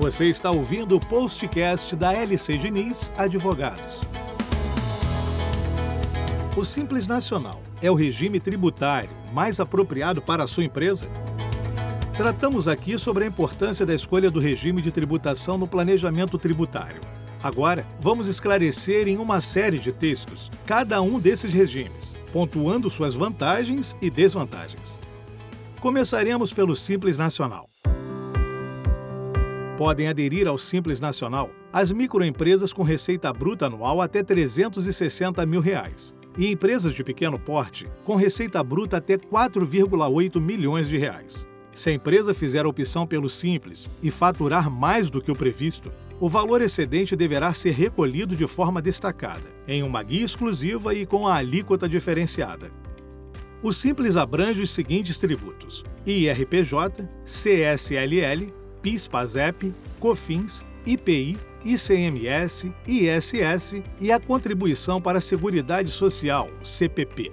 Você está ouvindo o postcast da LC Diniz Advogados. O Simples Nacional é o regime tributário mais apropriado para a sua empresa? Tratamos aqui sobre a importância da escolha do regime de tributação no planejamento tributário. Agora, vamos esclarecer em uma série de textos cada um desses regimes, pontuando suas vantagens e desvantagens. Começaremos pelo Simples Nacional. Podem aderir ao Simples Nacional as microempresas com receita bruta anual até 360 mil reais e empresas de pequeno porte com receita bruta até 4,8 milhões de reais. Se a empresa fizer a opção pelo Simples e faturar mais do que o previsto, o valor excedente deverá ser recolhido de forma destacada, em uma guia exclusiva e com a alíquota diferenciada. O Simples abrange os seguintes tributos: IRPJ, CSLL, PIS/PASEP, COFINS, IPI, ICMS, ISS e a Contribuição para a Seguridade Social, CPP.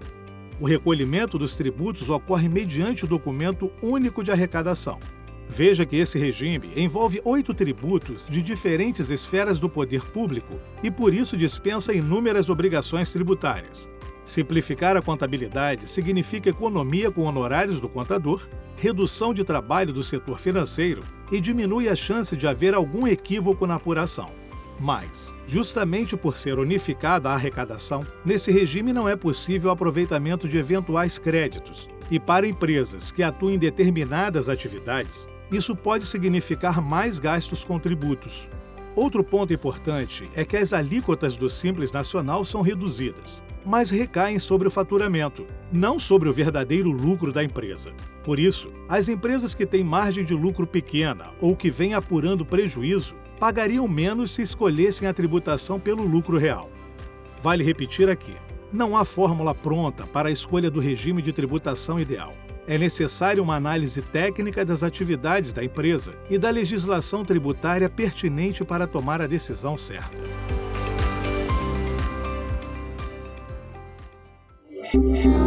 O recolhimento dos tributos ocorre mediante o documento único de arrecadação. Veja que esse regime envolve oito tributos de diferentes esferas do poder público e, por isso, dispensa inúmeras obrigações tributárias. Simplificar a contabilidade significa economia com honorários do contador, redução de trabalho do setor financeiro e diminui a chance de haver algum equívoco na apuração. Mas, justamente por ser unificada a arrecadação, nesse regime não é possível aproveitamento de eventuais créditos. E para empresas que atuam em determinadas atividades, isso pode significar mais gastos com tributos. Outro ponto importante é que as alíquotas do Simples Nacional são reduzidas, mas recaem sobre o faturamento, não sobre o verdadeiro lucro da empresa. Por isso, as empresas que têm margem de lucro pequena ou que vêm apurando prejuízo pagariam menos se escolhessem a tributação pelo lucro real. Vale repetir aqui: não há fórmula pronta para a escolha do regime de tributação ideal. É necessária uma análise técnica das atividades da empresa e da legislação tributária pertinente para tomar a decisão certa. Bye.